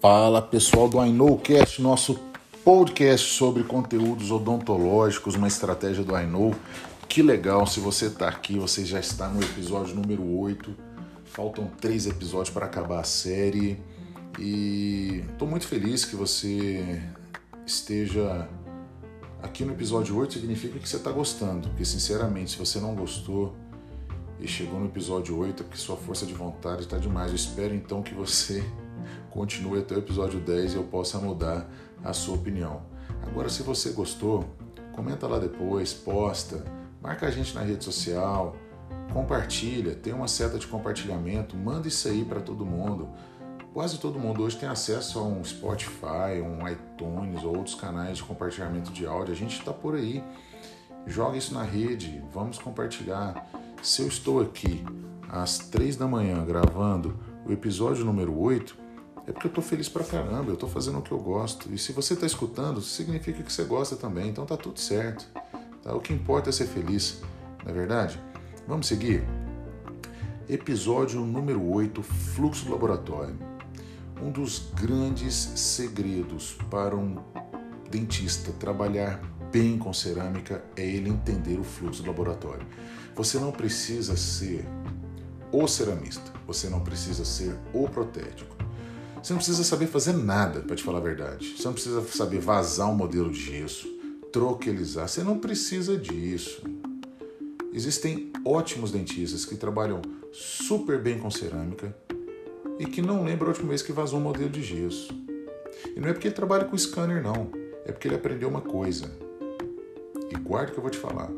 Fala pessoal do I Cast, nosso podcast sobre conteúdos odontológicos, uma estratégia do Know. Que legal, se você está aqui, você já está no episódio número 8. Faltam três episódios para acabar a série e estou muito feliz que você esteja aqui no episódio 8. Significa que você está gostando, porque sinceramente, se você não gostou e chegou no episódio 8, é porque sua força de vontade está demais. Eu espero então que você continue até o episódio 10 e eu possa mudar a sua opinião. Agora, se você gostou, comenta lá depois, posta, marca a gente na rede social, compartilha, tem uma seta de compartilhamento, manda isso aí para todo mundo. Quase todo mundo hoje tem acesso a um Spotify, um iTunes ou outros canais de compartilhamento de áudio. A gente está por aí. Joga isso na rede, vamos compartilhar. Se eu estou aqui às três da manhã gravando o episódio número 8, é porque eu estou feliz pra caramba, eu estou fazendo o que eu gosto. E se você está escutando, significa que você gosta também, então tá tudo certo. Tá? O que importa é ser feliz, não é verdade? Vamos seguir? Episódio número 8, Fluxo do Laboratório. Um dos grandes segredos para um dentista trabalhar bem com cerâmica é ele entender o fluxo do laboratório. Você não precisa ser o ceramista, você não precisa ser o protético. Você não precisa saber fazer nada, para te falar a verdade. Você não precisa saber vazar um modelo de gesso, troquelizar. Você não precisa disso. Existem ótimos dentistas que trabalham super bem com cerâmica e que não lembram a última vez que vazou um modelo de gesso. E não é porque ele trabalha com scanner, não. É porque ele aprendeu uma coisa. E guarda que eu vou te falar.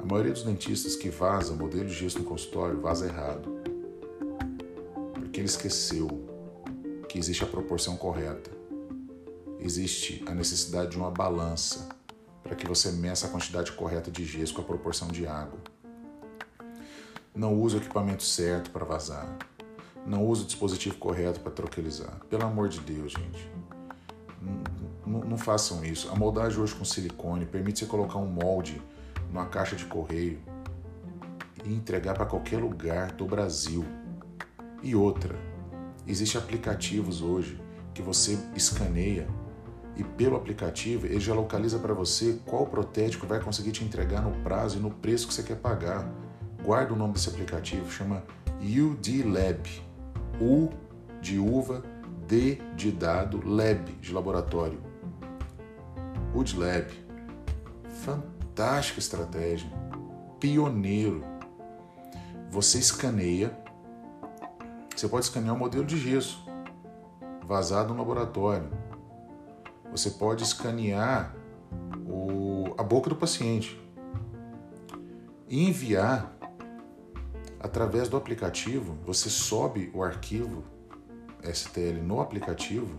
A maioria dos dentistas que vaza modelo de gesso no consultório vaza errado. Porque ele esqueceu que existe a proporção correta. Existe a necessidade de uma balança para que você meça a quantidade correta de gesso com a proporção de água. Não use o equipamento certo para vazar. Não use o dispositivo correto para troquelizar. Pelo amor de Deus, gente. Não, façam isso. A moldagem hoje com silicone permite você colocar um molde numa caixa de correio e entregar para qualquer lugar do Brasil. E outra, Existem aplicativos hoje que você escaneia e pelo aplicativo ele já localiza para você qual protético vai conseguir te entregar no prazo e no preço que você quer pagar. Guarda o nome desse aplicativo, chama UD Lab. U de uva, D de dado, Lab de laboratório. UD Lab. Fantástica estratégia. Pioneiro. Você escaneia você pode escanear um modelo de gesso vazado no laboratório. Você pode escanear o, a boca do paciente e enviar através do aplicativo. Você sobe o arquivo STL no aplicativo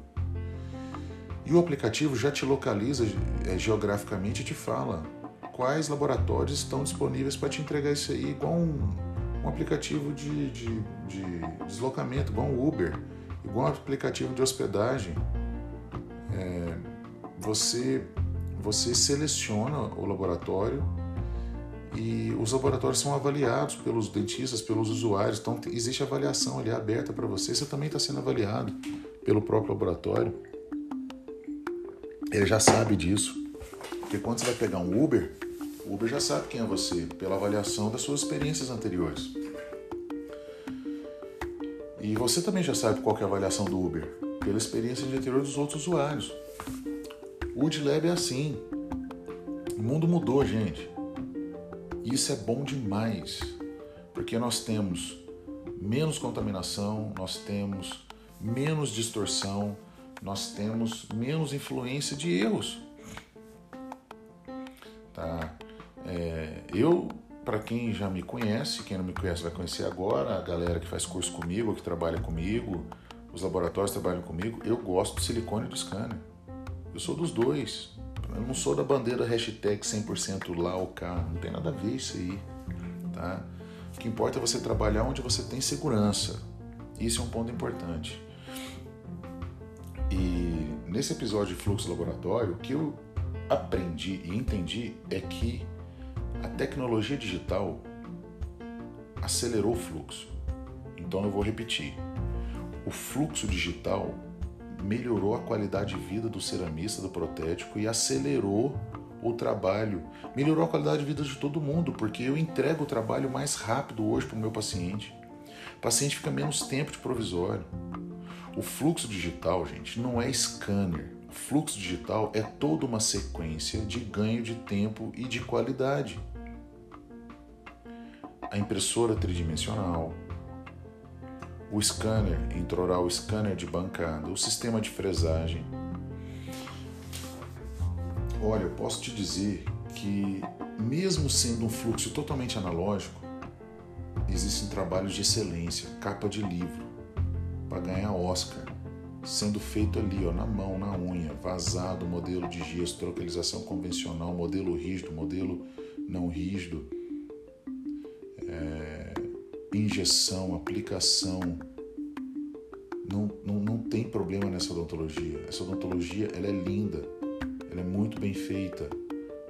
e o aplicativo já te localiza é, geograficamente e te fala quais laboratórios estão disponíveis para te entregar isso aí, igual um, um aplicativo de, de, de deslocamento, igual um Uber, igual um aplicativo de hospedagem. É, você, você seleciona o laboratório e os laboratórios são avaliados pelos dentistas, pelos usuários. Então existe avaliação ali aberta para você. Você também está sendo avaliado pelo próprio laboratório. Ele já sabe disso. Porque quando você vai pegar um Uber, o Uber já sabe quem é você pela avaliação das suas experiências anteriores. E você também já sabe qual é a avaliação do Uber, pela experiência de anterior dos outros usuários. O UdLab é assim. O mundo mudou, gente. Isso é bom demais, porque nós temos menos contaminação, nós temos menos distorção, nós temos menos influência de erros. Tá? É, eu, para quem já me conhece, quem não me conhece vai conhecer agora, a galera que faz curso comigo, que trabalha comigo, os laboratórios trabalham comigo, eu gosto do silicone e do scanner. Eu sou dos dois. Eu não sou da bandeira hashtag 100% lá ou cá, não tem nada a ver isso aí. Tá? O que importa é você trabalhar onde você tem segurança. Isso é um ponto importante. E nesse episódio de fluxo laboratório, o que eu aprendi e entendi é que a tecnologia digital acelerou o fluxo. Então eu vou repetir. O fluxo digital melhorou a qualidade de vida do ceramista, do protético e acelerou o trabalho, melhorou a qualidade de vida de todo mundo, porque eu entrego o trabalho mais rápido hoje para o meu paciente. O paciente fica menos tempo de provisório. O fluxo digital, gente, não é scanner. O fluxo digital é toda uma sequência de ganho de tempo e de qualidade. A impressora tridimensional, o scanner intraoral, o scanner de bancada, o sistema de fresagem. Olha, eu posso te dizer que, mesmo sendo um fluxo totalmente analógico, existem trabalhos de excelência, capa de livro, para ganhar Oscar, sendo feito ali, ó, na mão, na unha, vazado, modelo de gesso, trocalização convencional, modelo rígido, modelo não rígido injeção, aplicação. Não, não, não tem problema nessa odontologia. Essa odontologia ela é linda, ela é muito bem feita,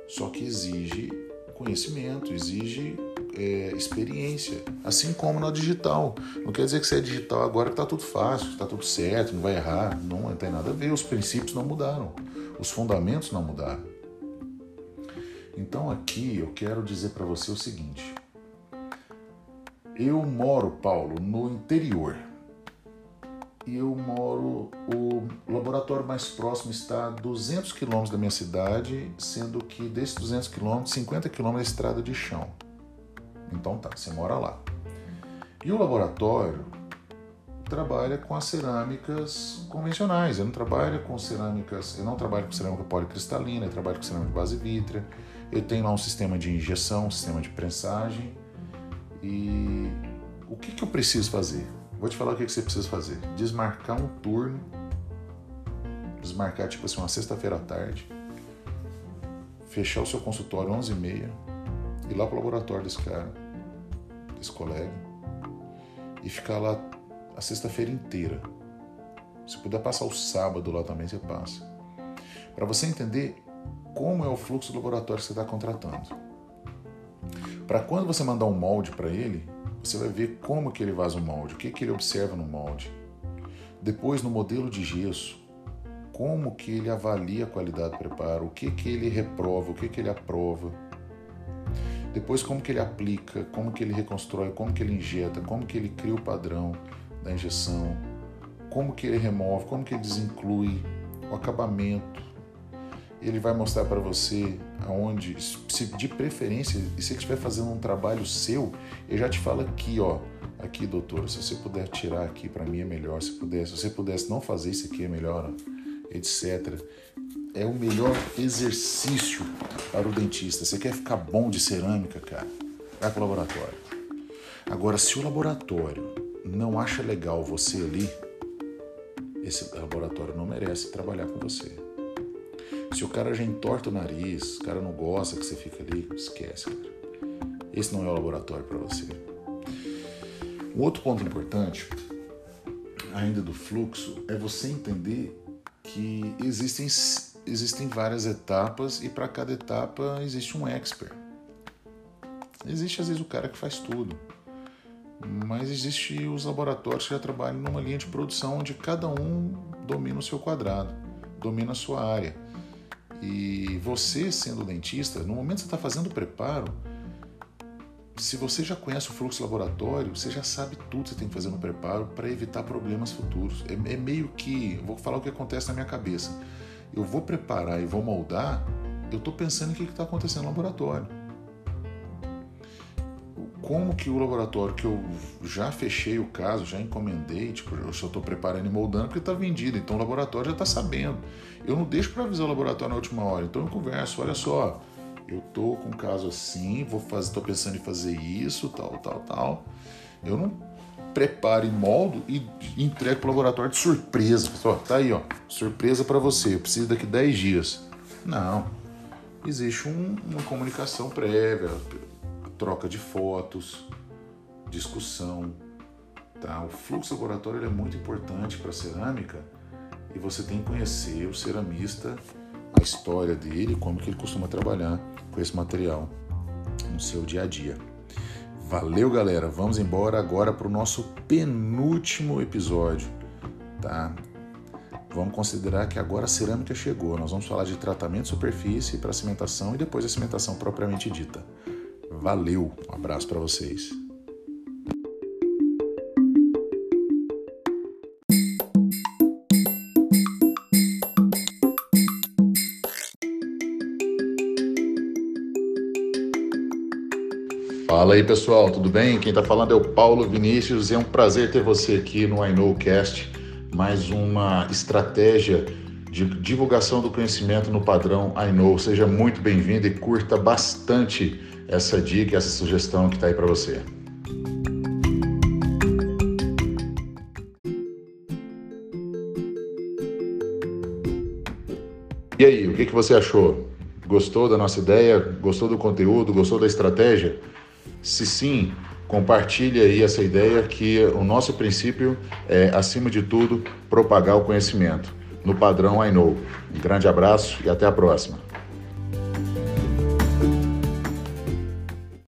só que exige conhecimento, exige é, experiência, assim como na digital. Não quer dizer que você é digital agora que está tudo fácil, está tudo certo, não vai errar. Não, não tem nada a ver, os princípios não mudaram, os fundamentos não mudaram. Então aqui eu quero dizer para você o seguinte: eu moro, Paulo, no interior. E eu moro. O laboratório mais próximo está a 200 quilômetros da minha cidade, sendo que desses 200 quilômetros, 50 quilômetros é estrada de chão. Então tá, você mora lá. E o laboratório trabalha com as cerâmicas convencionais. Eu não trabalho com cerâmicas, eu não trabalho com cerâmica policristalina, eu trabalho com cerâmica base vítrea. Eu tenho lá um sistema de injeção, um sistema de prensagem e o que, que eu preciso fazer? Vou te falar o que, que você precisa fazer. Desmarcar um turno, desmarcar tipo assim uma sexta-feira à tarde, fechar o seu consultório às 11h30, ir lá pro laboratório desse cara, desse colega, e ficar lá a sexta-feira inteira. Se puder passar o sábado lá também, você passa. Para você entender como é o fluxo do laboratório que você está contratando. Para quando você mandar um molde para ele, você vai ver como que ele vaza o molde, o que, que ele observa no molde. Depois, no modelo de gesso, como que ele avalia a qualidade do preparo, o que, que ele reprova, o que, que ele aprova. Depois, como que ele aplica, como que ele reconstrói, como que ele injeta, como que ele cria o padrão da injeção, como que ele remove, como que ele desinclui, o acabamento, ele vai mostrar para você aonde, se de preferência, e se ele estiver fazendo um trabalho seu, ele já te fala aqui, ó, aqui, doutora, se você puder tirar aqui para mim é melhor, se puder, se você pudesse não fazer isso aqui é melhor, etc. É o melhor exercício para o dentista. Você quer ficar bom de cerâmica, cara? Vai o laboratório. Agora, se o laboratório não acha legal você ali, esse laboratório não merece trabalhar com você. Se o cara já entorta o nariz, o cara não gosta que você fica ali, esquece, cara. Esse não é o laboratório para você. Um outro ponto importante, ainda do fluxo, é você entender que existem, existem várias etapas e para cada etapa existe um expert. Existe às vezes o cara que faz tudo, mas existe os laboratórios que já trabalham numa linha de produção onde cada um domina o seu quadrado, domina a sua área. E você, sendo dentista, no momento que você está fazendo o preparo, se você já conhece o fluxo laboratório, você já sabe tudo que você tem que fazer no preparo para evitar problemas futuros. É, é, meio que, vou falar o que acontece na minha cabeça. Eu vou preparar e vou moldar, eu estou pensando o que está acontecendo no laboratório como que o laboratório que eu já fechei o caso, já encomendei, tipo, eu só estou preparando e moldando porque está vendido, então o laboratório já está sabendo. Eu não deixo para avisar o laboratório na última hora, então eu converso, olha só, eu tô com um caso assim, vou fazer, estou pensando em fazer isso, tal, tal, tal. Eu não preparo e moldo e entrego para o laboratório de surpresa. Ó, tá aí, ó, surpresa para você, eu preciso daqui 10 dias. Não. Existe um, uma comunicação prévia, troca de fotos, discussão. Tá? O fluxo laboratório é muito importante para a cerâmica e você tem que conhecer o ceramista, a história dele, como que ele costuma trabalhar com esse material no seu dia a dia. Valeu, galera. Vamos embora agora para o nosso penúltimo episódio, tá? Vamos considerar que agora a cerâmica chegou. Nós vamos falar de tratamento de superfície para cimentação e depois a cimentação propriamente dita. Valeu, um abraço para vocês. Fala aí pessoal, tudo bem? Quem está falando é o Paulo Vinícius e é um prazer ter você aqui no I mais uma estratégia de divulgação do conhecimento no padrão I. Seja muito bem-vindo e curta bastante essa dica, essa sugestão que está aí para você. E aí, o que, que você achou? Gostou da nossa ideia? Gostou do conteúdo? Gostou da estratégia? Se sim, compartilhe aí essa ideia que o nosso princípio é, acima de tudo, propagar o conhecimento no padrão I Know. Um grande abraço e até a próxima.